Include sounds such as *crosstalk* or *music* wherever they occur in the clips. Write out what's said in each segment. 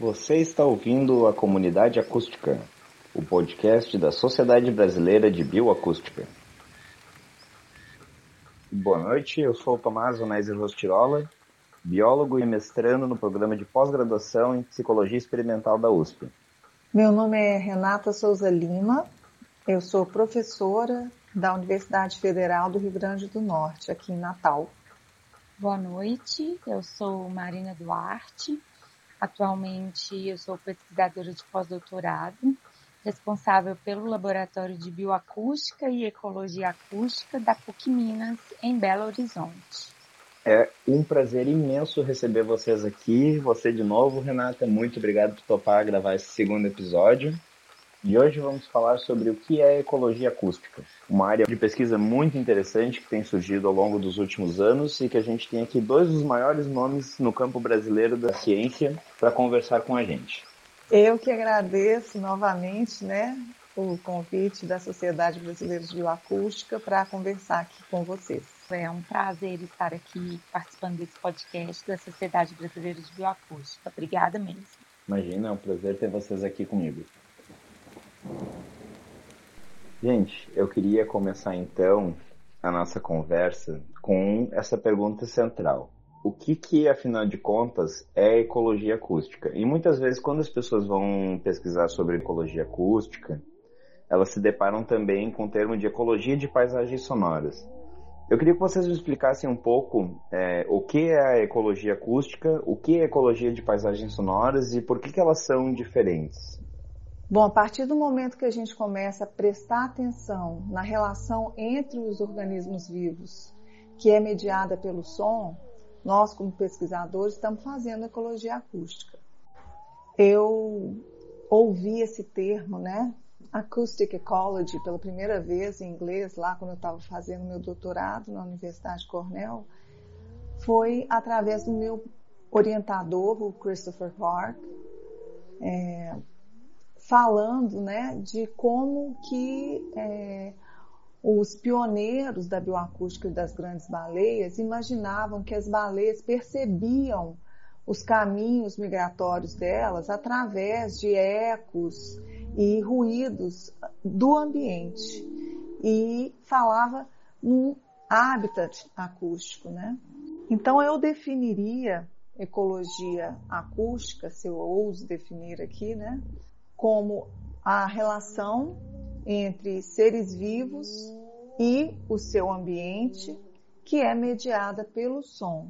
Você está ouvindo a Comunidade Acústica, o podcast da Sociedade Brasileira de Bioacústica. Boa noite, eu sou o Tomás Onésio Rostirola, biólogo e mestrando no programa de pós-graduação em Psicologia Experimental da USP. Meu nome é Renata Souza Lima, eu sou professora da Universidade Federal do Rio Grande do Norte, aqui em Natal. Boa noite, eu sou Marina Duarte, Atualmente eu sou pesquisadora de pós-doutorado, responsável pelo Laboratório de Bioacústica e Ecologia Acústica da PUC Minas, em Belo Horizonte. É um prazer imenso receber vocês aqui. Você de novo, Renata. Muito obrigado por topar gravar esse segundo episódio. E hoje vamos falar sobre o que é ecologia acústica, uma área de pesquisa muito interessante que tem surgido ao longo dos últimos anos e que a gente tem aqui dois dos maiores nomes no campo brasileiro da ciência para conversar com a gente. Eu que agradeço novamente, né, o convite da Sociedade Brasileira de Bioacústica para conversar aqui com vocês. É um prazer estar aqui participando desse podcast da Sociedade Brasileira de Bioacústica. Obrigada mesmo. Imagina, é um prazer ter vocês aqui comigo. Gente, eu queria começar então a nossa conversa com essa pergunta central. O que que, afinal de contas, é ecologia acústica? E muitas vezes, quando as pessoas vão pesquisar sobre ecologia acústica, elas se deparam também com o termo de ecologia de paisagens sonoras. Eu queria que vocês me explicassem um pouco é, o que é a ecologia acústica, o que é ecologia de paisagens sonoras e por que, que elas são diferentes. Bom, a partir do momento que a gente começa a prestar atenção na relação entre os organismos vivos, que é mediada pelo som, nós, como pesquisadores, estamos fazendo ecologia acústica. Eu ouvi esse termo, né? Acoustic Ecology, pela primeira vez em inglês, lá quando eu estava fazendo meu doutorado na Universidade de Cornell, foi através do meu orientador, o Christopher Clark. É, falando né, de como que é, os pioneiros da bioacústica das grandes baleias imaginavam que as baleias percebiam os caminhos migratórios delas através de ecos e ruídos do ambiente e falava num habitat acústico, né? Então eu definiria ecologia acústica, se eu ouso definir aqui, né, como a relação entre seres vivos e o seu ambiente, que é mediada pelo som.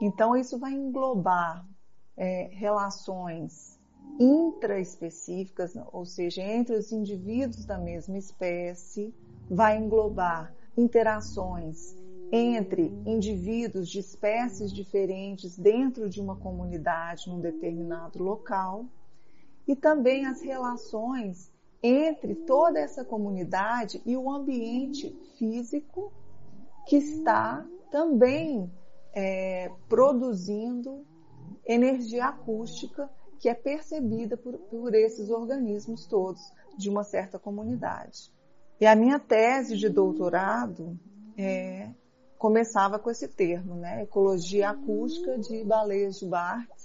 Então, isso vai englobar é, relações intraespecíficas, ou seja, entre os indivíduos da mesma espécie, vai englobar interações entre indivíduos de espécies diferentes dentro de uma comunidade num determinado local e também as relações entre toda essa comunidade e o ambiente físico que está também é, produzindo energia acústica que é percebida por, por esses organismos todos de uma certa comunidade. E a minha tese de doutorado é, começava com esse termo, né? Ecologia acústica de baleias de Barthes,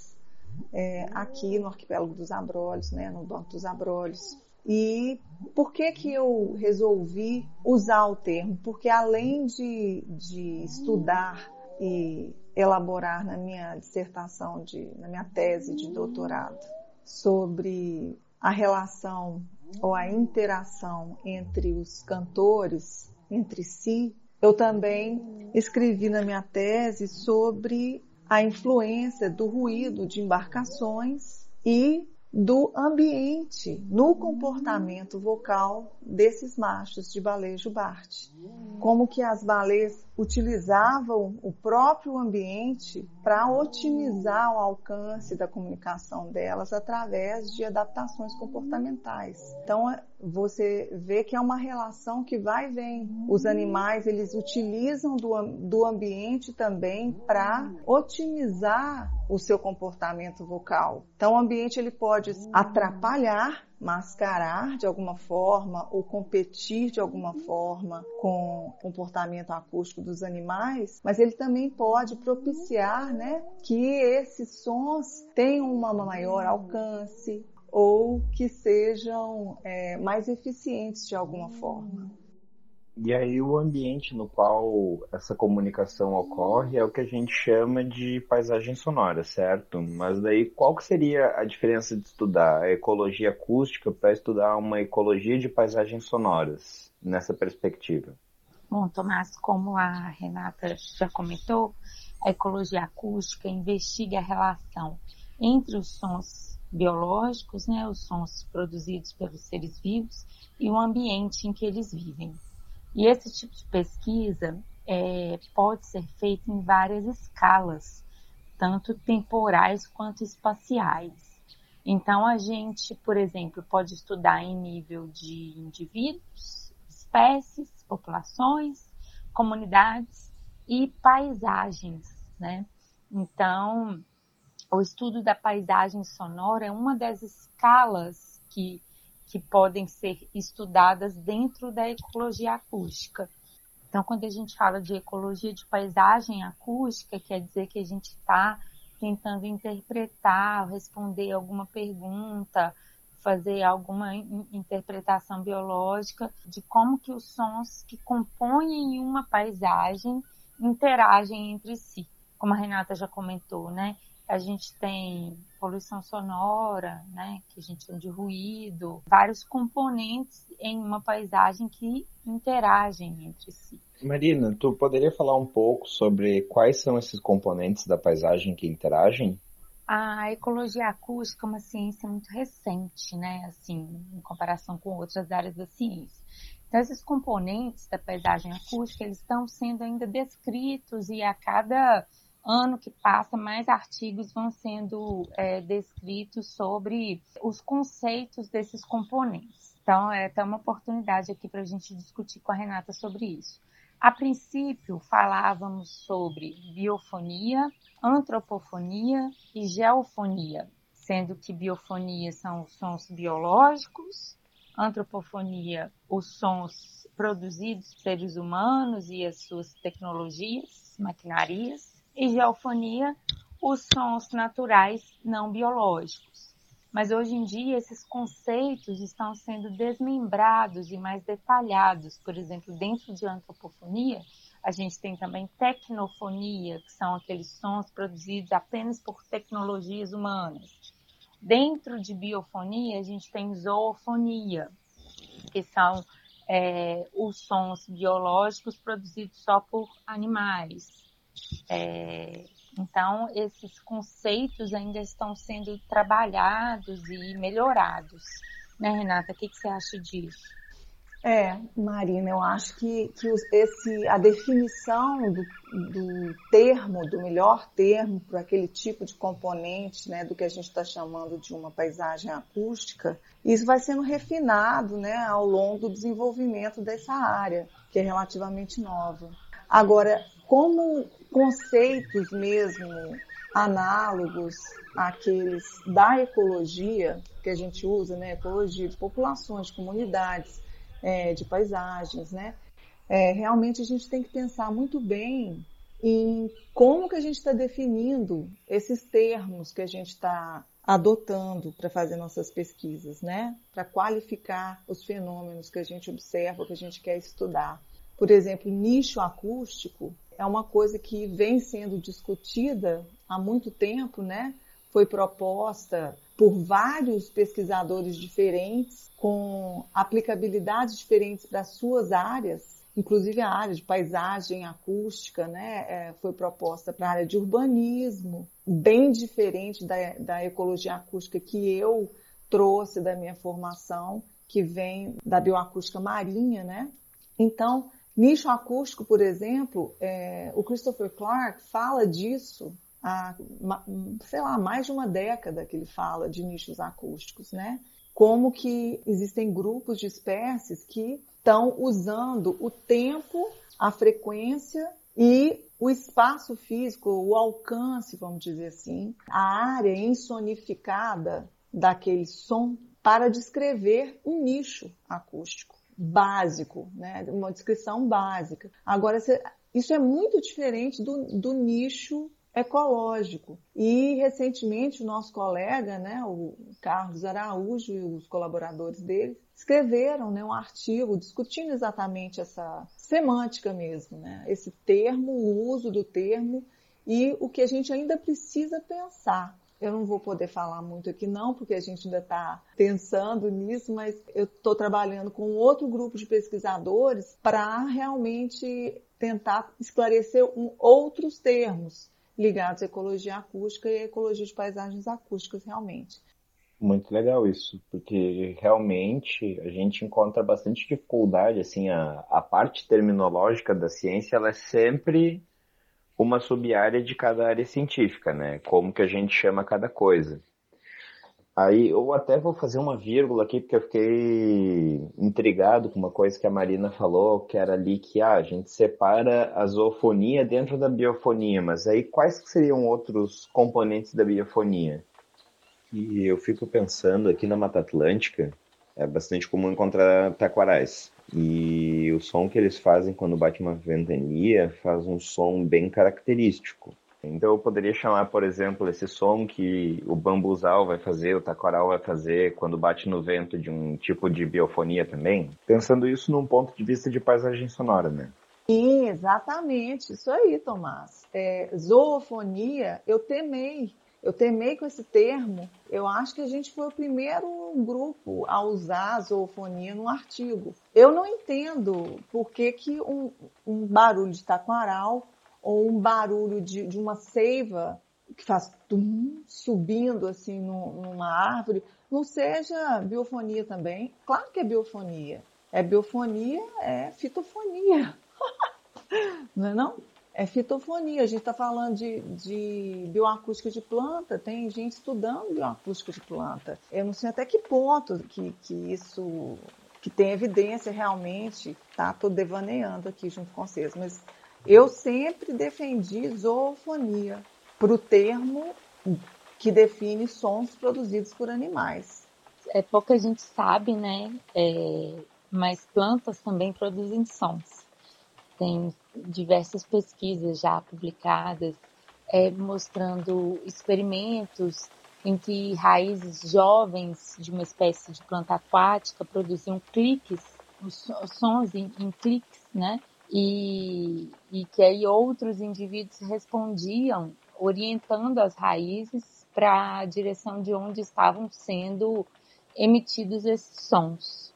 é, aqui no arquipélago dos Abrolhos, né, no Banco dos Abrolhos. E por que que eu resolvi usar o termo? Porque além de, de estudar e elaborar na minha dissertação, de, na minha tese de doutorado, sobre a relação ou a interação entre os cantores, entre si, eu também escrevi na minha tese sobre a influência do ruído de embarcações e do ambiente no comportamento vocal desses machos de baleia jubarte. Como que as baleias utilizavam o próprio ambiente para otimizar o alcance da comunicação delas através de adaptações comportamentais. Então, você vê que é uma relação que vai e vem. Os animais, eles utilizam do, do ambiente também para otimizar o seu comportamento vocal. Então, o ambiente ele pode atrapalhar mascarar de alguma forma ou competir de alguma forma com o comportamento acústico dos animais, mas ele também pode propiciar né, que esses sons tenham um maior alcance ou que sejam é, mais eficientes de alguma forma. E aí o ambiente no qual essa comunicação ocorre é o que a gente chama de paisagem sonora, certo? Mas daí qual que seria a diferença de estudar a ecologia acústica para estudar uma ecologia de paisagens sonoras nessa perspectiva? Bom, Tomás, como a Renata já comentou, a ecologia acústica investiga a relação entre os sons biológicos, né, os sons produzidos pelos seres vivos e o ambiente em que eles vivem. E esse tipo de pesquisa é, pode ser feito em várias escalas, tanto temporais quanto espaciais. Então, a gente, por exemplo, pode estudar em nível de indivíduos, espécies, populações, comunidades e paisagens, né? Então, o estudo da paisagem sonora é uma das escalas que que podem ser estudadas dentro da ecologia acústica. Então, quando a gente fala de ecologia de paisagem acústica, quer dizer que a gente está tentando interpretar, responder alguma pergunta, fazer alguma interpretação biológica de como que os sons que compõem uma paisagem interagem entre si. Como a Renata já comentou, né? A gente tem poluição sonora, né, que a gente chama de ruído, vários componentes em uma paisagem que interagem entre si. Marina, tu poderia falar um pouco sobre quais são esses componentes da paisagem que interagem? A ecologia acústica é uma ciência muito recente, né, assim, em comparação com outras áreas da ciência. Então, esses componentes da paisagem acústica, eles estão sendo ainda descritos e a cada ano que passa, mais artigos vão sendo é, descritos sobre os conceitos desses componentes. Então, é até uma oportunidade aqui para a gente discutir com a Renata sobre isso. A princípio, falávamos sobre biofonia, antropofonia e geofonia, sendo que biofonia são os sons biológicos, antropofonia, os sons produzidos por seres humanos e as suas tecnologias, maquinarias, e geofonia, os sons naturais não biológicos. Mas hoje em dia esses conceitos estão sendo desmembrados e mais detalhados. Por exemplo, dentro de antropofonia, a gente tem também tecnofonia, que são aqueles sons produzidos apenas por tecnologias humanas. Dentro de biofonia, a gente tem zoofonia, que são é, os sons biológicos produzidos só por animais. É, então, esses conceitos ainda estão sendo trabalhados e melhorados. Né, Renata? O que, que você acha disso? É, Marina, eu acho que, que esse, a definição do, do termo, do melhor termo para aquele tipo de componente, né, do que a gente está chamando de uma paisagem acústica, isso vai sendo refinado né, ao longo do desenvolvimento dessa área, que é relativamente nova. Agora, como conceitos mesmo análogos àqueles da ecologia que a gente usa, né? Ecologia de populações, de comunidades, é, de paisagens, né? É, realmente a gente tem que pensar muito bem em como que a gente está definindo esses termos que a gente está adotando para fazer nossas pesquisas, né? Para qualificar os fenômenos que a gente observa, que a gente quer estudar. Por exemplo, nicho acústico é uma coisa que vem sendo discutida há muito tempo, né? Foi proposta por vários pesquisadores diferentes, com aplicabilidades diferentes para suas áreas, inclusive a área de paisagem acústica, né? É, foi proposta para a área de urbanismo, bem diferente da, da ecologia acústica que eu trouxe da minha formação, que vem da bioacústica marinha, né? Então, Nicho acústico, por exemplo, é, o Christopher Clark fala disso há, sei lá, mais de uma década que ele fala de nichos acústicos, né? Como que existem grupos de espécies que estão usando o tempo, a frequência e o espaço físico, o alcance, vamos dizer assim, a área insonificada daquele som para descrever um nicho acústico básico, né? uma descrição básica. Agora, isso é muito diferente do, do nicho ecológico. E recentemente o nosso colega, né, o Carlos Araújo e os colaboradores dele, escreveram né, um artigo discutindo exatamente essa semântica mesmo, né, esse termo, o uso do termo e o que a gente ainda precisa pensar. Eu não vou poder falar muito aqui não, porque a gente ainda está pensando nisso, mas eu estou trabalhando com outro grupo de pesquisadores para realmente tentar esclarecer um, outros termos ligados à ecologia acústica e à ecologia de paisagens acústicas realmente. Muito legal isso, porque realmente a gente encontra bastante dificuldade, assim, a, a parte terminológica da ciência, ela é sempre uma sub-área de cada área científica, né? Como que a gente chama cada coisa. Aí eu até vou fazer uma vírgula aqui, porque eu fiquei intrigado com uma coisa que a Marina falou, que era ali que ah, a gente separa a zoofonia dentro da biofonia, mas aí quais seriam outros componentes da biofonia? E eu fico pensando aqui na Mata Atlântica, é bastante comum encontrar taquarais. E o som que eles fazem quando bate uma ventania faz um som bem característico. Então eu poderia chamar, por exemplo, esse som que o bambuzal vai fazer, o taquaral vai fazer quando bate no vento de um tipo de biofonia também, pensando isso num ponto de vista de paisagem sonora, né? Sim, exatamente, isso aí, Tomás. É, zoofonia, eu temei, eu temei com esse termo. Eu acho que a gente foi o primeiro grupo a usar a zoofonia no artigo. Eu não entendo por que, que um, um barulho de taquaral ou um barulho de, de uma seiva que faz tum, subindo assim no, numa árvore, não seja biofonia também. Claro que é biofonia. É biofonia, é fitofonia. *laughs* não é não? É fitofonia. A gente está falando de, de bioacústica de planta, tem gente estudando bioacústica de planta. Eu não sei até que ponto que, que isso que tem evidência realmente, tá? Estou devaneando aqui junto com vocês, mas eu sempre defendi zoofonia para o termo que define sons produzidos por animais. É pouca gente sabe, né? É, mas plantas também produzem sons. Tem diversas pesquisas já publicadas é, mostrando experimentos em que raízes jovens de uma espécie de planta aquática produziam cliques, sons em, em cliques, né? e, e que aí outros indivíduos respondiam orientando as raízes para a direção de onde estavam sendo emitidos esses sons.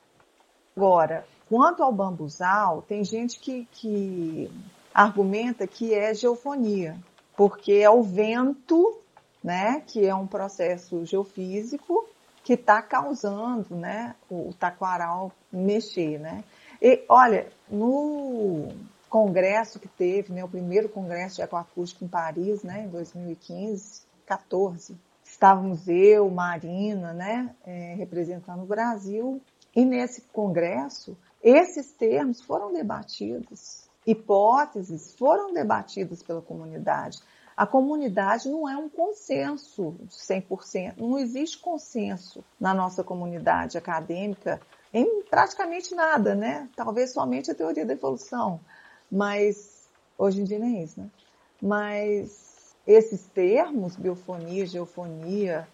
Agora, quanto ao bambuzal, tem gente que, que argumenta que é geofonia, porque é o vento, né, que é um processo geofísico que está causando, né, o taquaral mexer, né. E olha, no congresso que teve, né, o primeiro congresso de ecoacústica em Paris, né, em 2015, 14, estávamos eu, Marina, né, é, representando o Brasil, e nesse congresso esses termos foram debatidos, hipóteses foram debatidas pela comunidade. A comunidade não é um consenso de 100%, não existe consenso na nossa comunidade acadêmica em praticamente nada, né? Talvez somente a teoria da evolução, mas hoje em dia nem isso, né? Mas esses termos, biofonia, geofonia,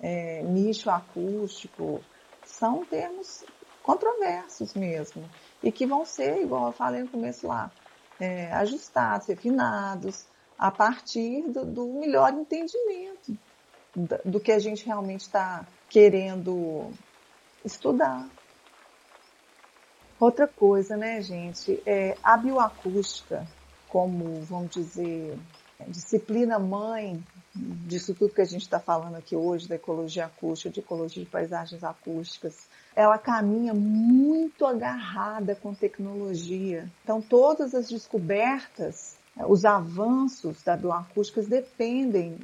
é, nicho acústico, são termos controversos mesmo e que vão ser, igual eu falei no começo lá, é, ajustados, refinados a partir do, do melhor entendimento do que a gente realmente está querendo estudar. Outra coisa, né, gente, é a bioacústica, como, vamos dizer, disciplina mãe disso tudo que a gente está falando aqui hoje, da ecologia acústica, de ecologia de paisagens acústicas, ela caminha muito agarrada com tecnologia. Então, todas as descobertas, os avanços da bioacústica dependem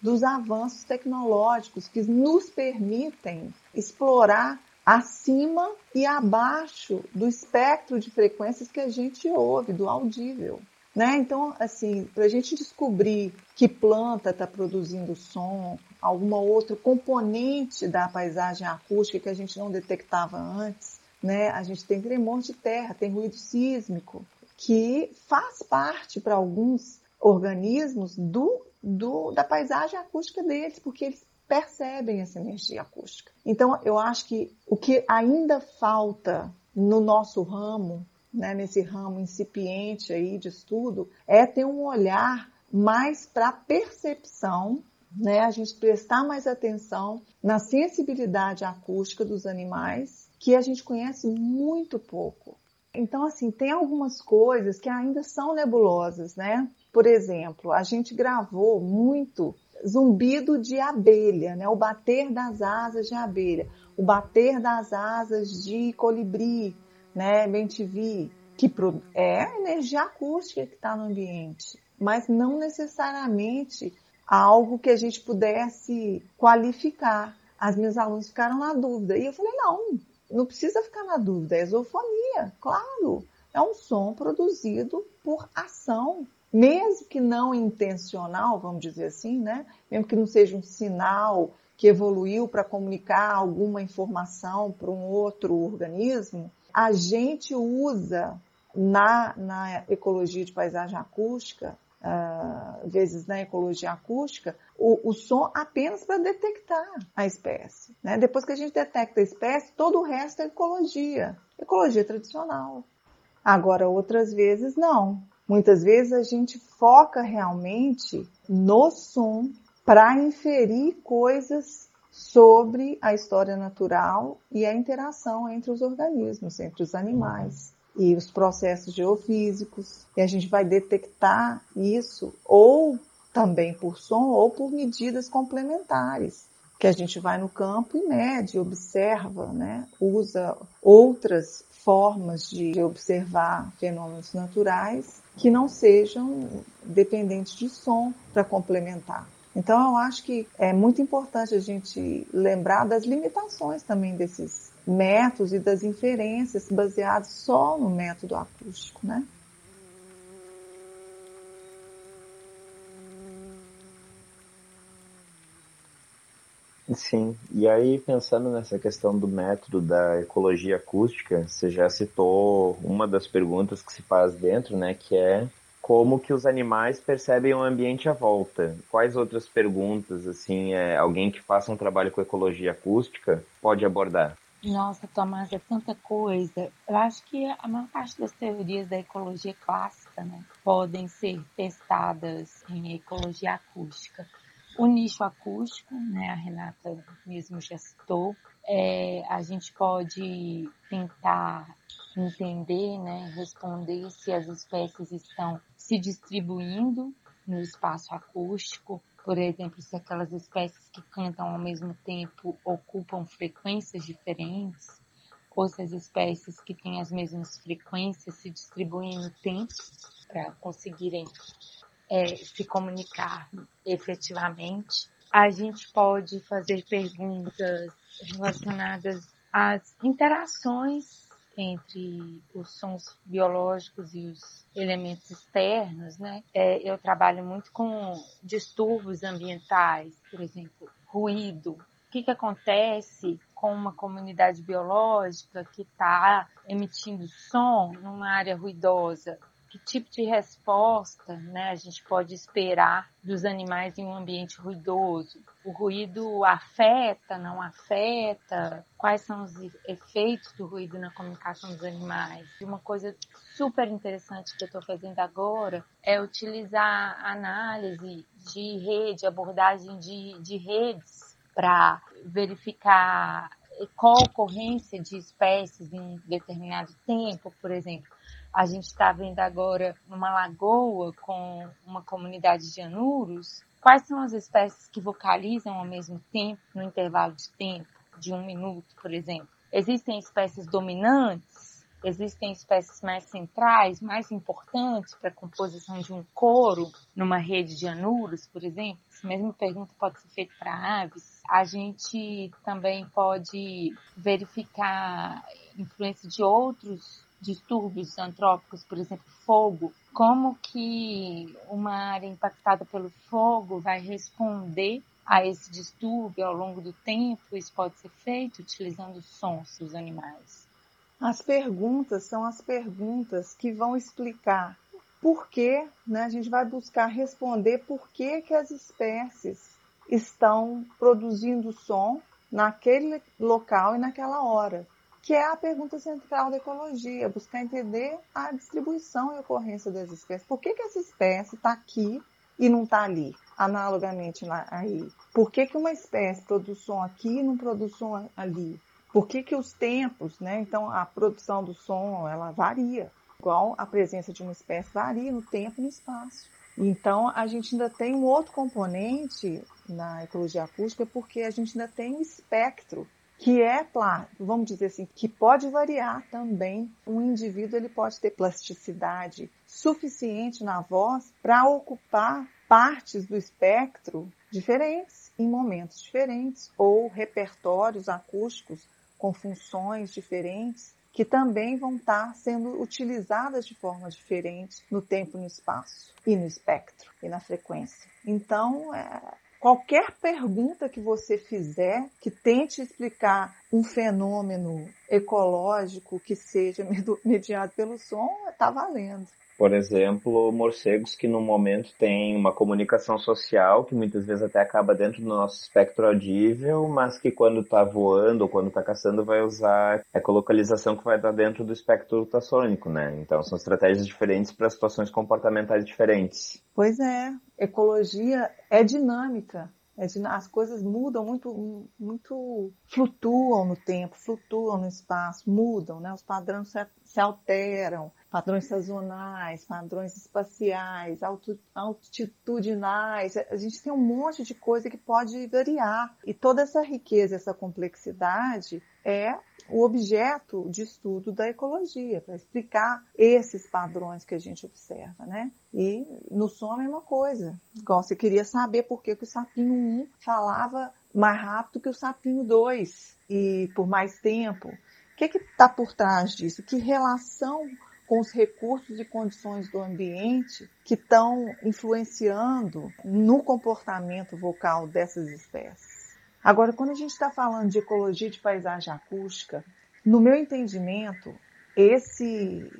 dos avanços tecnológicos que nos permitem explorar acima e abaixo do espectro de frequências que a gente ouve, do audível. Né? Então, assim, para a gente descobrir que planta está produzindo som, alguma outra componente da paisagem acústica que a gente não detectava antes, né? A gente tem tremor de terra, tem ruído sísmico, que faz parte para alguns organismos do, do, da paisagem acústica deles, porque eles percebem essa energia acústica. Então, eu acho que o que ainda falta no nosso ramo, né, nesse ramo incipiente aí de estudo, é ter um olhar mais para a percepção, né, a gente prestar mais atenção na sensibilidade acústica dos animais, que a gente conhece muito pouco. Então, assim, tem algumas coisas que ainda são nebulosas, né? Por exemplo, a gente gravou muito zumbido de abelha, né? O bater das asas de abelha, o bater das asas de colibri, né? Bem-te-vi, que é energia acústica que está no ambiente, mas não necessariamente algo que a gente pudesse qualificar. As minhas alunas ficaram na dúvida e eu falei não, não precisa ficar na dúvida, é exofonia, claro. É um som produzido por ação, mesmo que não intencional, vamos dizer assim, né? Mesmo que não seja um sinal que evoluiu para comunicar alguma informação para um outro organismo, a gente usa na, na ecologia de paisagem acústica uh, vezes na ecologia acústica, o, o som apenas para detectar a espécie. Né? Depois que a gente detecta a espécie, todo o resto é ecologia, ecologia tradicional. Agora, outras vezes não. Muitas vezes a gente foca realmente no som para inferir coisas sobre a história natural e a interação entre os organismos, entre os animais e os processos geofísicos, e a gente vai detectar isso ou também por som ou por medidas complementares, que a gente vai no campo e mede, observa, né? usa outras formas de observar fenômenos naturais que não sejam dependentes de som para complementar. Então, eu acho que é muito importante a gente lembrar das limitações também desses métodos e das inferências baseados só no método acústico, né? Sim, e aí pensando nessa questão do método da ecologia acústica, você já citou uma das perguntas que se faz dentro, né, que é como que os animais percebem o ambiente à volta. Quais outras perguntas, assim, é, alguém que faça um trabalho com ecologia acústica pode abordar? Nossa, Tomás, é tanta coisa. Eu acho que a maior parte das teorias da ecologia clássica né, podem ser testadas em ecologia acústica. O nicho acústico, né, a Renata mesmo já citou, é, a gente pode tentar entender, né, responder se as espécies estão se distribuindo no espaço acústico, por exemplo, se aquelas espécies que cantam ao mesmo tempo ocupam frequências diferentes, ou se as espécies que têm as mesmas frequências se distribuem no tempo para conseguirem é, se comunicar efetivamente. A gente pode fazer perguntas relacionadas às interações entre os sons biológicos e os elementos externos, né? É, eu trabalho muito com distúrbios ambientais, por exemplo, ruído. O que, que acontece com uma comunidade biológica que está emitindo som numa área ruidosa? Que tipo de resposta né, a gente pode esperar dos animais em um ambiente ruidoso? O ruído afeta, não afeta? Quais são os efeitos do ruído na comunicação dos animais? E uma coisa super interessante que eu estou fazendo agora é utilizar análise de rede, abordagem de, de redes para verificar qual ocorrência de espécies em determinado tempo, por exemplo a gente está vendo agora numa lagoa com uma comunidade de anuros, quais são as espécies que vocalizam ao mesmo tempo, no intervalo de tempo, de um minuto, por exemplo? Existem espécies dominantes? Existem espécies mais centrais, mais importantes para a composição de um coro numa rede de anuros, por exemplo? Essa mesma pergunta pode ser feita para aves. A gente também pode verificar influência de outros distúrbios antrópicos, por exemplo, fogo, como que uma área impactada pelo fogo vai responder a esse distúrbio ao longo do tempo? Isso pode ser feito utilizando sons dos animais. As perguntas são as perguntas que vão explicar por que, né, a gente vai buscar responder por que, que as espécies estão produzindo som naquele local e naquela hora, que é a pergunta central da ecologia, buscar entender a distribuição e ocorrência das espécies. Por que, que essa espécie está aqui e não está ali, analogamente aí? Por que, que uma espécie produz som aqui e não produz som ali? Por que, que os tempos, né? Então a produção do som ela varia, igual a presença de uma espécie varia no tempo e no espaço. Então a gente ainda tem um outro componente na ecologia acústica porque a gente ainda tem um espectro que é, vamos dizer assim, que pode variar também. Um indivíduo ele pode ter plasticidade suficiente na voz para ocupar partes do espectro diferentes em momentos diferentes ou repertórios acústicos com funções diferentes que também vão estar sendo utilizadas de forma diferente no tempo, no espaço e no espectro e na frequência. Então, é, qualquer pergunta que você fizer que tente explicar um fenômeno ecológico que seja *laughs* mediado pelo som, está valendo por exemplo, morcegos que no momento têm uma comunicação social que muitas vezes até acaba dentro do nosso espectro audível, mas que quando está voando ou quando está caçando vai usar a ecolocalização que vai estar dentro do espectro ultrassônico, né? Então são estratégias diferentes para situações comportamentais diferentes. Pois é, ecologia é dinâmica. É as coisas mudam muito, muito, flutuam no tempo, flutuam no espaço, mudam, né? Os padrões se, se alteram padrões sazonais, padrões espaciais, altitudinais. A gente tem um monte de coisa que pode variar. E toda essa riqueza, essa complexidade é o objeto de estudo da ecologia, para explicar esses padrões que a gente observa, né? E no som a mesma coisa. Igual você queria saber por que, que o sapinho 1 falava mais rápido que o sapinho 2 e por mais tempo. O que está por trás disso? Que relação com os recursos e condições do ambiente que estão influenciando no comportamento vocal dessas espécies. Agora, quando a gente está falando de ecologia de paisagem acústica, no meu entendimento, esse,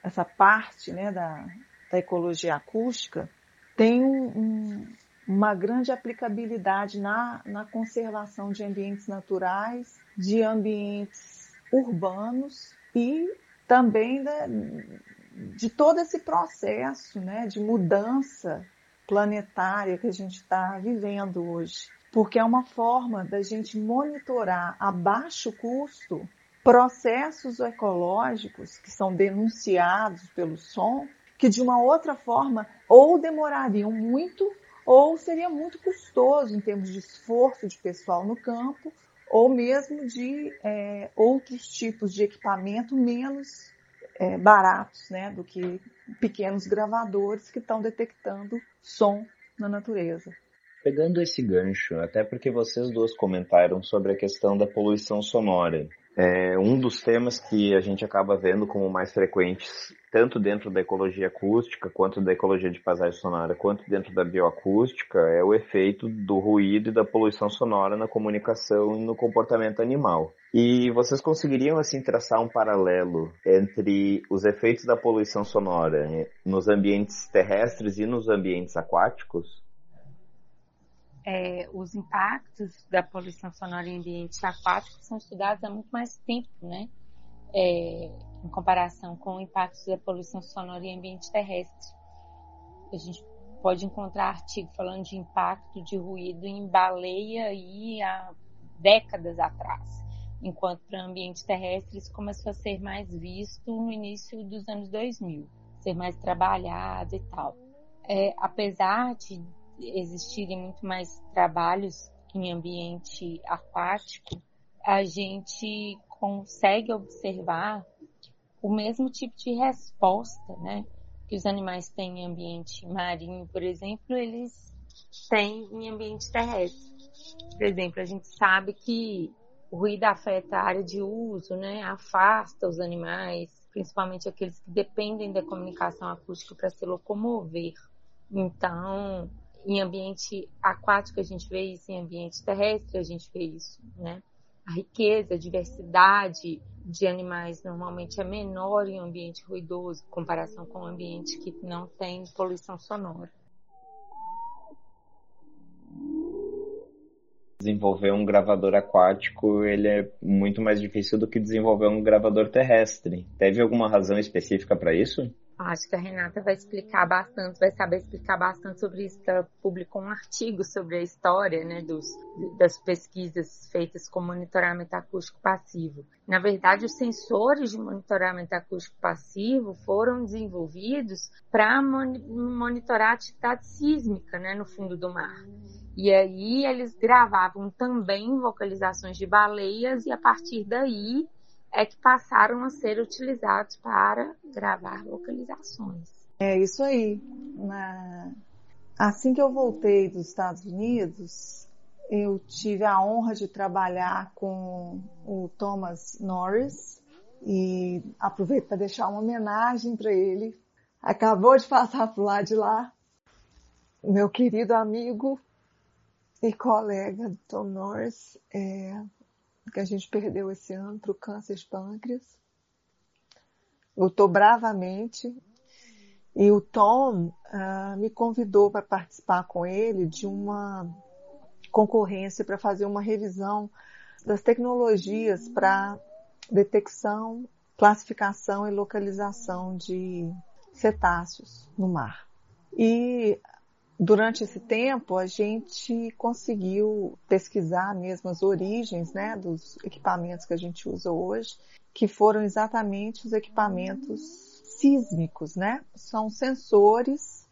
essa parte né, da, da ecologia acústica tem um, um, uma grande aplicabilidade na, na conservação de ambientes naturais, de ambientes urbanos e também de todo esse processo né, de mudança planetária que a gente está vivendo hoje. Porque é uma forma da gente monitorar a baixo custo processos ecológicos que são denunciados pelo som, que de uma outra forma ou demorariam muito ou seria muito custoso em termos de esforço de pessoal no campo, ou mesmo de é, outros tipos de equipamento menos é, baratos né, do que pequenos gravadores que estão detectando som na natureza. Pegando esse gancho, até porque vocês duas comentaram sobre a questão da poluição sonora. É um dos temas que a gente acaba vendo como mais frequentes, tanto dentro da ecologia acústica, quanto da ecologia de paisagem sonora, quanto dentro da bioacústica, é o efeito do ruído e da poluição sonora na comunicação e no comportamento animal. E vocês conseguiriam assim traçar um paralelo entre os efeitos da poluição sonora nos ambientes terrestres e nos ambientes aquáticos? É, os impactos da poluição sonora em ambientes aquáticos são estudados há muito mais tempo, né? É, em comparação com impactos da poluição sonora em ambiente terrestre. A gente pode encontrar artigo falando de impacto de ruído em baleia e há décadas atrás, enquanto para ambiente terrestre isso começou a ser mais visto no início dos anos 2000, ser mais trabalhado e tal. É, apesar de existirem muito mais trabalhos em ambiente aquático, a gente consegue observar o mesmo tipo de resposta, né? Que os animais têm em ambiente marinho, por exemplo, eles têm em ambiente terrestre. Por exemplo, a gente sabe que o ruído afeta a área de uso, né? Afasta os animais, principalmente aqueles que dependem da comunicação acústica para se locomover. Então, em ambiente aquático a gente vê isso, em ambiente terrestre a gente vê isso, né? A riqueza, a diversidade de animais normalmente é menor em ambiente ruidoso, em comparação com um ambiente que não tem poluição sonora. Desenvolver um gravador aquático ele é muito mais difícil do que desenvolver um gravador terrestre. Teve alguma razão específica para isso? Acho que a Renata vai explicar bastante, vai saber explicar bastante sobre isso. Ela publicou um artigo sobre a história né, dos, das pesquisas feitas com monitoramento acústico passivo. Na verdade, os sensores de monitoramento acústico passivo foram desenvolvidos para monitorar a atividade sísmica né, no fundo do mar. E aí eles gravavam também vocalizações de baleias e a partir daí é que passaram a ser utilizados para gravar localizações. É isso aí. Na... Assim que eu voltei dos Estados Unidos, eu tive a honra de trabalhar com o Thomas Norris e aproveito para deixar uma homenagem para ele. Acabou de passar por lá de lá, meu querido amigo e colega Tom Norris, é, que a gente perdeu esse ano para o câncer de pâncreas. Lutou bravamente. E o Tom uh, me convidou para participar com ele de uma concorrência para fazer uma revisão das tecnologias para detecção, classificação e localização de cetáceos no mar. E durante esse tempo a gente conseguiu pesquisar mesmo as origens né, dos equipamentos que a gente usa hoje, que foram exatamente os equipamentos sísmicos, né? São sensores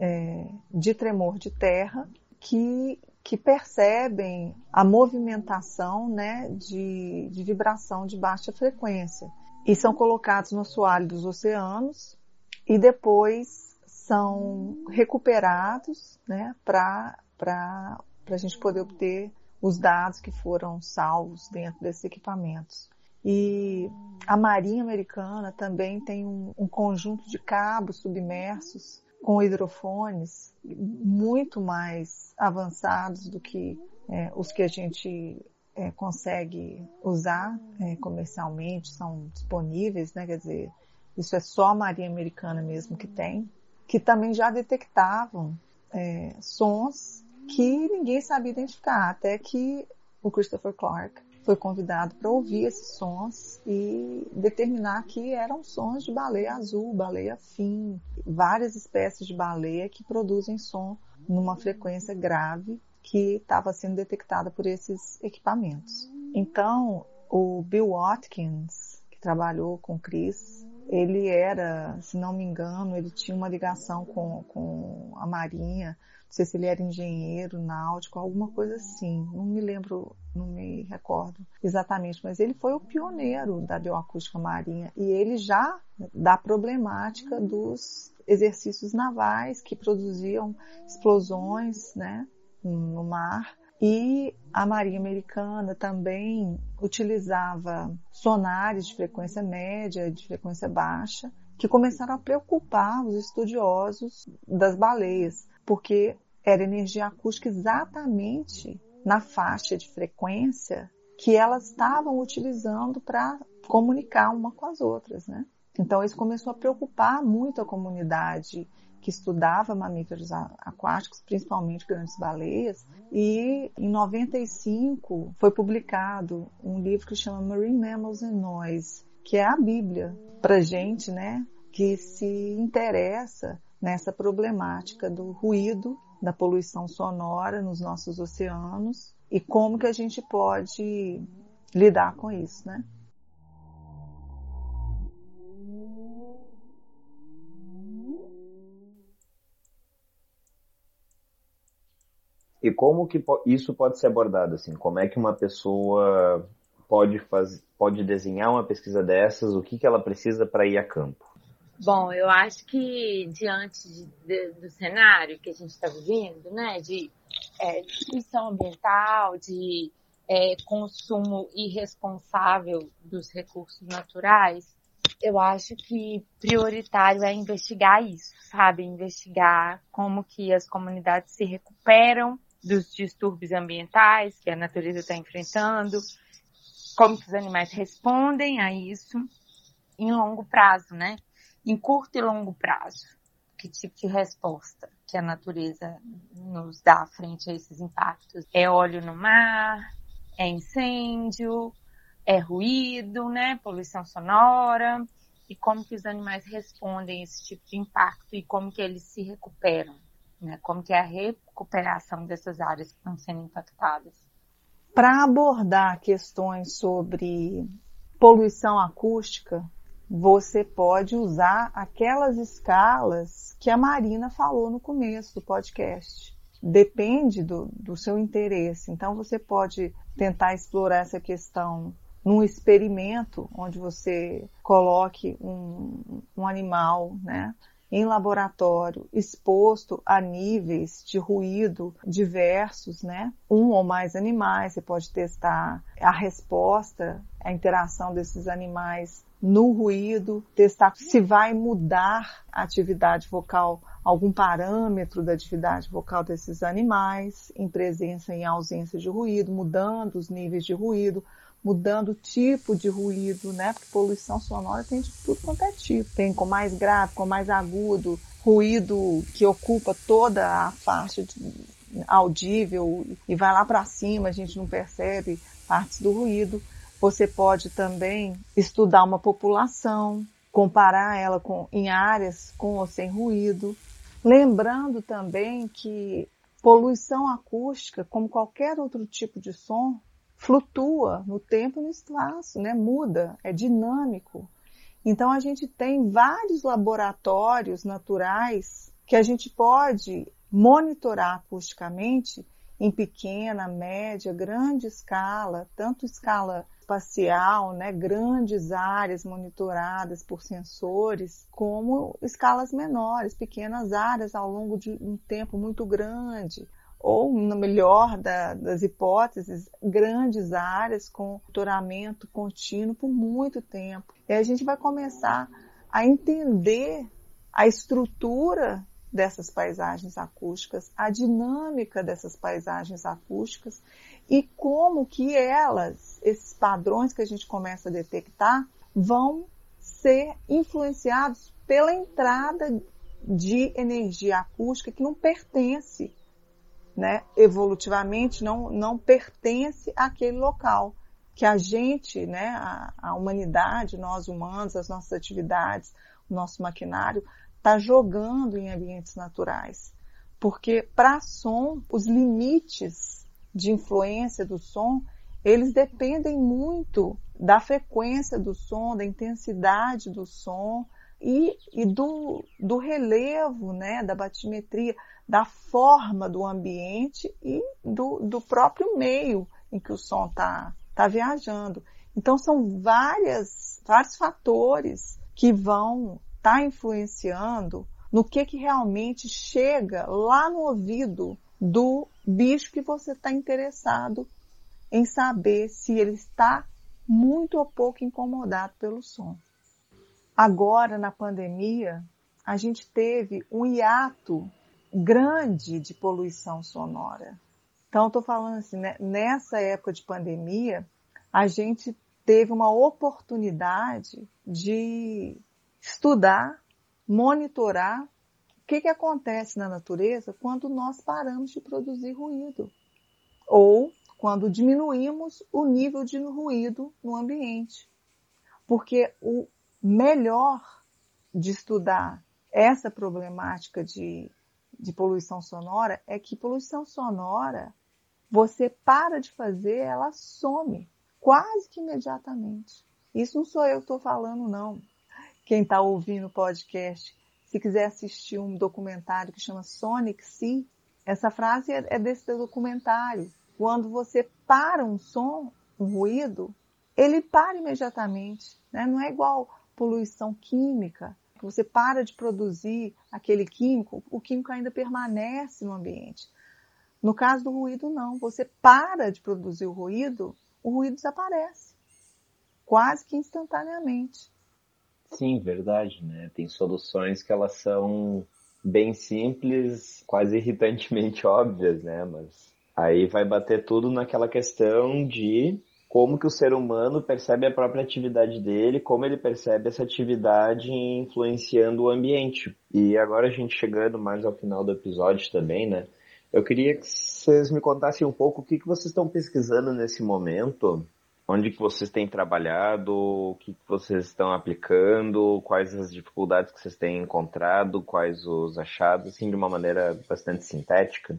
é, de tremor de terra que, que percebem a movimentação né, de, de vibração de baixa frequência e são colocados no assoalho dos oceanos e depois são recuperados né, para a gente poder obter os dados que foram salvos dentro desses equipamentos. E a Marinha Americana também tem um, um conjunto de cabos submersos com hidrofones muito mais avançados do que é, os que a gente é, consegue usar é, comercialmente, são disponíveis, né? Quer dizer, isso é só a Marinha Americana mesmo que tem que também já detectavam é, sons que ninguém sabia identificar, até que o Christopher Clark foi convidado para ouvir esses sons e determinar que eram sons de baleia azul, baleia fim, várias espécies de baleia que produzem som numa frequência grave que estava sendo detectada por esses equipamentos. Então, o Bill Watkins, que trabalhou com Chris ele era, se não me engano, ele tinha uma ligação com, com a Marinha, não sei se ele era engenheiro náutico, alguma coisa assim, não me lembro, não me recordo exatamente, mas ele foi o pioneiro da bioacústica marinha. E ele já da problemática dos exercícios navais que produziam explosões, né, no mar e a Marinha Americana também utilizava sonares de frequência média, de frequência baixa, que começaram a preocupar os estudiosos das baleias, porque era energia acústica exatamente na faixa de frequência que elas estavam utilizando para comunicar uma com as outras, né? Então isso começou a preocupar muito a comunidade que estudava mamíferos aquáticos, principalmente grandes baleias, e em 95 foi publicado um livro que chama Marine Mammals and Noise, que é a Bíblia para gente, né, que se interessa nessa problemática do ruído, da poluição sonora nos nossos oceanos e como que a gente pode lidar com isso, né? E como que isso pode ser abordado assim? Como é que uma pessoa pode fazer, pode desenhar uma pesquisa dessas? O que que ela precisa para ir a campo? Bom, eu acho que diante de, de, do cenário que a gente está vivendo, né, de é, destruição ambiental, de é, consumo irresponsável dos recursos naturais, Eu acho que prioritário é investigar isso, sabe? Investigar como que as comunidades se recuperam dos distúrbios ambientais que a natureza está enfrentando, como que os animais respondem a isso em longo prazo, né? Em curto e longo prazo. Que tipo de resposta que a natureza nos dá frente a esses impactos? É óleo no mar? É incêndio? É ruído, né? Poluição sonora? E como que os animais respondem a esse tipo de impacto e como que eles se recuperam? Né? Como que é a recuperação dessas áreas que estão sendo impactadas? Para abordar questões sobre poluição acústica, você pode usar aquelas escalas que a Marina falou no começo do podcast. Depende do, do seu interesse. Então, você pode tentar explorar essa questão num experimento onde você coloque um, um animal, né? Em laboratório exposto a níveis de ruído diversos, né? Um ou mais animais, você pode testar a resposta, a interação desses animais no ruído, testar se vai mudar a atividade vocal, algum parâmetro da atividade vocal desses animais, em presença e ausência de ruído, mudando os níveis de ruído, mudando o tipo de ruído, né? Porque poluição sonora tem de tudo quanto é tipo. Tem com mais grave, com mais agudo, ruído que ocupa toda a faixa audível e vai lá para cima, a gente não percebe partes do ruído. Você pode também estudar uma população, comparar ela com, em áreas com ou sem ruído. Lembrando também que poluição acústica, como qualquer outro tipo de som, flutua no tempo e no espaço, né? muda, é dinâmico. Então a gente tem vários laboratórios naturais que a gente pode monitorar acusticamente em pequena, média, grande escala, tanto escala espacial, né, grandes áreas monitoradas por sensores, como escalas menores, pequenas áreas ao longo de um tempo muito grande ou, no melhor da, das hipóteses, grandes áreas com doutoramento contínuo por muito tempo. E a gente vai começar a entender a estrutura dessas paisagens acústicas, a dinâmica dessas paisagens acústicas e como que elas, esses padrões que a gente começa a detectar, vão ser influenciados pela entrada de energia acústica que não pertence né, evolutivamente não, não pertence àquele local. Que a gente, né, a, a humanidade, nós humanos, as nossas atividades, o nosso maquinário, está jogando em ambientes naturais. Porque para som, os limites de influência do som, eles dependem muito da frequência do som, da intensidade do som e, e do, do relevo, né, da batimetria da forma do ambiente e do, do próprio meio em que o som está tá viajando. Então são várias, vários fatores que vão estar tá influenciando no que, que realmente chega lá no ouvido do bicho que você está interessado em saber se ele está muito ou pouco incomodado pelo som. Agora, na pandemia, a gente teve um hiato grande de poluição sonora. Então, estou falando assim, né? nessa época de pandemia, a gente teve uma oportunidade de estudar, monitorar o que, que acontece na natureza quando nós paramos de produzir ruído ou quando diminuímos o nível de ruído no ambiente. Porque o melhor de estudar essa problemática de de poluição sonora é que poluição sonora, você para de fazer, ela some quase que imediatamente. Isso não sou eu que estou falando, não. Quem está ouvindo o podcast, se quiser assistir um documentário que chama Sonic Sea, essa frase é, é desse documentário. Quando você para um som, um ruído, ele para imediatamente. Né? Não é igual poluição química, você para de produzir aquele químico, o químico ainda permanece no ambiente. No caso do ruído, não. Você para de produzir o ruído, o ruído desaparece. Quase que instantaneamente. Sim, verdade, né? Tem soluções que elas são bem simples, quase irritantemente *laughs* óbvias, né? Mas aí vai bater tudo naquela questão de como que o ser humano percebe a própria atividade dele, como ele percebe essa atividade influenciando o ambiente. E agora a gente chegando mais ao final do episódio também, né? Eu queria que vocês me contassem um pouco o que, que vocês estão pesquisando nesse momento, onde que vocês têm trabalhado, o que, que vocês estão aplicando, quais as dificuldades que vocês têm encontrado, quais os achados, assim, de uma maneira bastante sintética.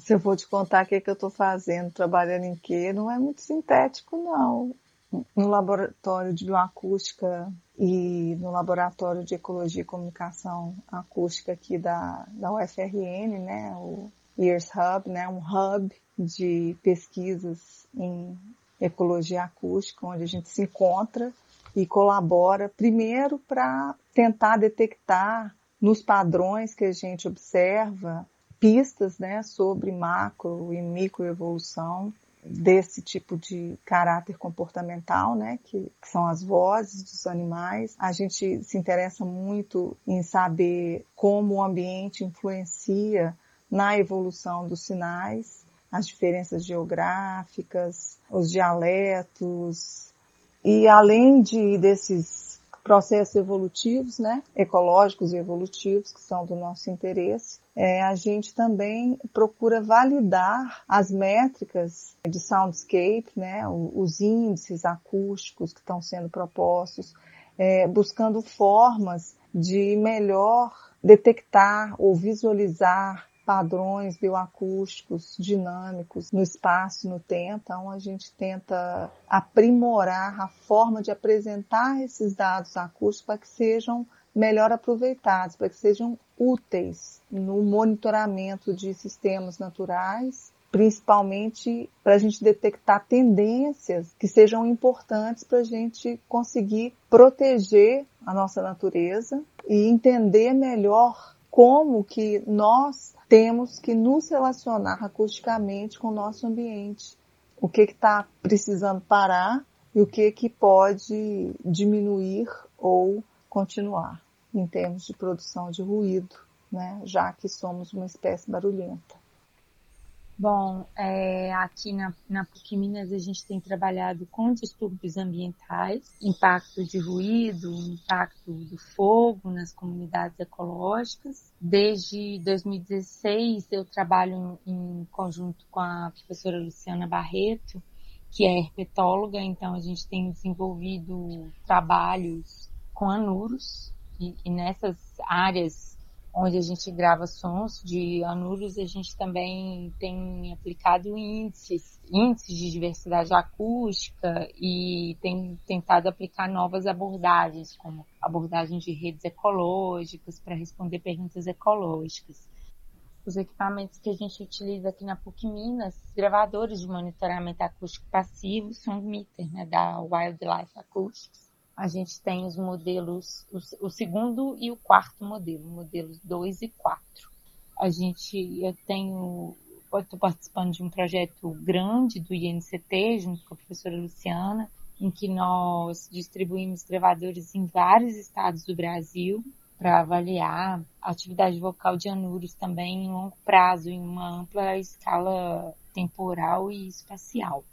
Se eu vou te contar o que, é que eu estou fazendo, trabalhando em quê, não é muito sintético, não. No laboratório de bioacústica e no laboratório de ecologia e comunicação acústica aqui da, da UFRN, né, o Years Hub, né, um hub de pesquisas em ecologia acústica, onde a gente se encontra e colabora, primeiro para tentar detectar nos padrões que a gente observa pistas né, sobre macro e microevolução desse tipo de caráter comportamental, né, que, que, são as vozes dos animais. A gente se interessa muito em saber como o ambiente influencia na evolução dos sinais, as diferenças geográficas, os dialetos, e além de desses processos evolutivos, né, ecológicos e evolutivos, que são do nosso interesse, é, a gente também procura validar as métricas de soundscape, né, os índices acústicos que estão sendo propostos, é, buscando formas de melhor detectar ou visualizar padrões bioacústicos dinâmicos no espaço no tempo. Então, a gente tenta aprimorar a forma de apresentar esses dados acústicos para que sejam melhor aproveitados, para que sejam úteis no monitoramento de sistemas naturais, principalmente para a gente detectar tendências que sejam importantes para a gente conseguir proteger a nossa natureza e entender melhor como que nós temos que nos relacionar acusticamente com o nosso ambiente. O que está precisando parar e o que, que pode diminuir ou continuar em termos de produção de ruído, né? já que somos uma espécie barulhenta. Bom, é, aqui na, na PUC Minas a gente tem trabalhado com distúrbios ambientais, impacto de ruído, impacto do fogo nas comunidades ecológicas. Desde 2016 eu trabalho em, conjunto com a professora Luciana Barreto, que é herpetóloga, então a gente tem desenvolvido trabalhos com anuros e, e nessas áreas onde a gente grava sons de anuros, a gente também tem aplicado índices, índices de diversidade acústica e tem tentado aplicar novas abordagens, como abordagem de redes ecológicas para responder perguntas ecológicas. Os equipamentos que a gente utiliza aqui na PUC Minas, gravadores de monitoramento acústico passivo, são meter, né, da Wildlife Acoustics a gente tem os modelos, o, o segundo e o quarto modelo, modelos 2 e 4. A gente, eu tenho, estou participando de um projeto grande do INCT, junto com a professora Luciana, em que nós distribuímos gravadores em vários estados do Brasil para avaliar a atividade vocal de anuros também em longo prazo, em uma ampla escala temporal e espacial.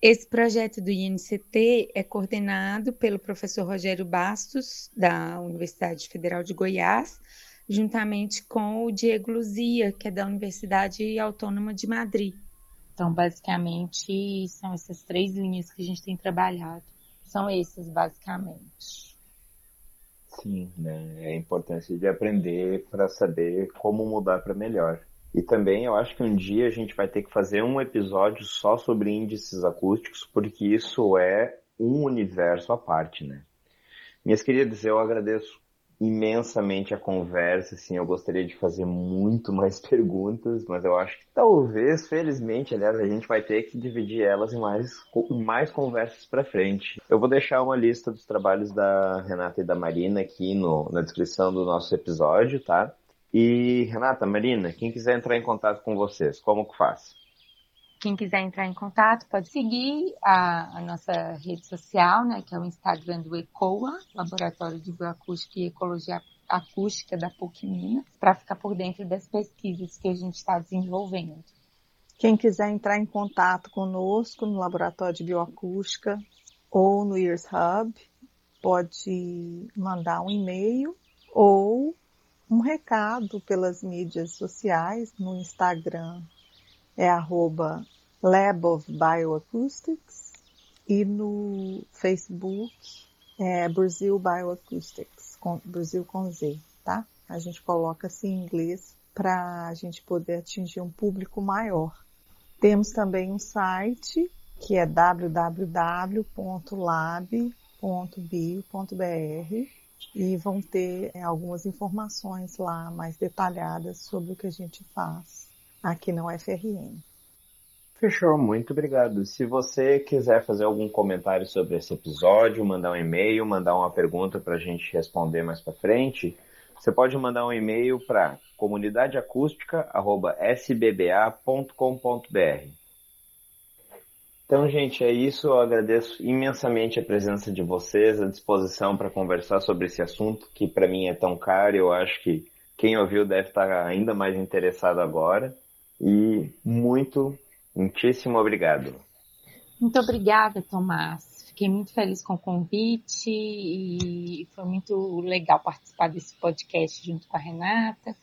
Esse projeto do INCT é coordenado pelo professor Rogério Bastos, da Universidade Federal de Goiás, juntamente com o Diego Luzia, que é da Universidade Autônoma de Madrid. Então, basicamente, são essas três linhas que a gente tem trabalhado. São esses, basicamente. Sim, né? É a importância de aprender para saber como mudar para melhor. E também eu acho que um dia a gente vai ter que fazer um episódio só sobre índices acústicos, porque isso é um universo à parte, né? Minhas queridas, eu agradeço imensamente a conversa, assim, eu gostaria de fazer muito *laughs* mais perguntas, mas eu acho que talvez, felizmente, aliás, a gente vai ter que dividir elas em mais, mais conversas para frente. Eu vou deixar uma lista dos trabalhos da Renata e da Marina aqui no, na descrição do nosso episódio, tá? E Renata, Marina, quem quiser entrar em contato com vocês, como que faz? quem quiser entrar em contato pode seguir a, a, nossa rede social, né, que é o Instagram do ECOA, Laboratório de Bioacústica e Ecologia Acústica da PUC Minas, para ficar por dentro das pesquisas que a gente está desenvolvendo. Quem quiser entrar em contato conosco no Laboratório de Bioacústica ou no Ears Hub, pode mandar um e-mail ou um recado pelas mídias sociais no Instagram é arroba Lab of Bioacoustics e no Facebook é Brasil Bioacoustics, com, Brasil com Z, tá? A gente coloca assim em inglês para a gente poder atingir um público maior. Temos também um site que é www.lab.bio.br e vão ter é, algumas informações lá mais detalhadas sobre o que a gente faz aqui na UFRN. Fechou, muito obrigado. Se você quiser fazer algum comentário sobre esse episódio, mandar um e-mail, mandar uma pergunta para a gente responder mais para frente, você pode mandar um e-mail para comunidadeacústica.sbba.com.br. Então, gente, é isso. Eu agradeço imensamente a presença de vocês, a disposição para conversar sobre esse assunto que para mim é tão caro. Eu acho que quem ouviu deve estar ainda mais interessado agora. E muito, muitíssimo obrigado. Muito obrigada, Tomás. Fiquei muito feliz com o convite e foi muito legal participar desse podcast junto com a Renata.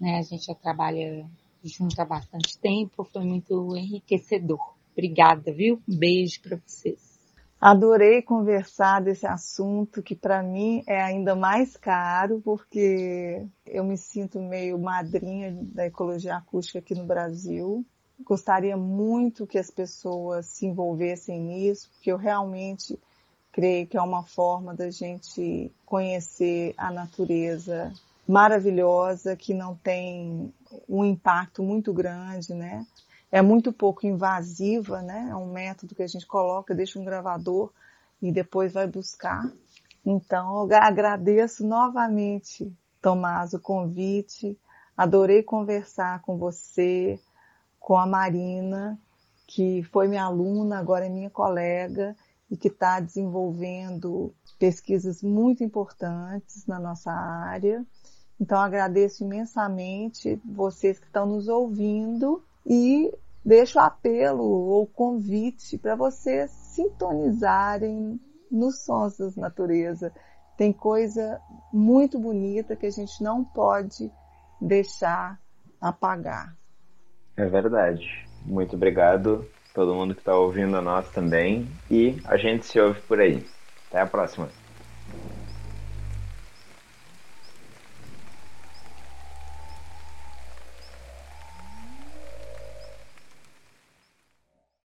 Né? A gente já trabalha junto há bastante tempo, foi muito enriquecedor. Obrigada, viu? Um beijo para vocês. Adorei conversar desse assunto que para mim é ainda mais caro, porque eu me sinto meio madrinha da ecologia acústica aqui no Brasil. Gostaria muito que as pessoas se envolvessem nisso, porque eu realmente creio que é uma forma da gente conhecer a natureza maravilhosa que não tem um impacto muito grande, né? É muito pouco invasiva, né? É um método que a gente coloca, deixa um gravador e depois vai buscar. Então, eu agradeço novamente, Tomás, o convite. Adorei conversar com você, com a Marina, que foi minha aluna, agora é minha colega e que está desenvolvendo pesquisas muito importantes na nossa área. Então, agradeço imensamente vocês que estão nos ouvindo e deixo apelo ou convite para vocês sintonizarem nos sons da natureza. Tem coisa muito bonita que a gente não pode deixar apagar. É verdade. Muito obrigado todo mundo que está ouvindo a nós também e a gente se ouve por aí. Até a próxima.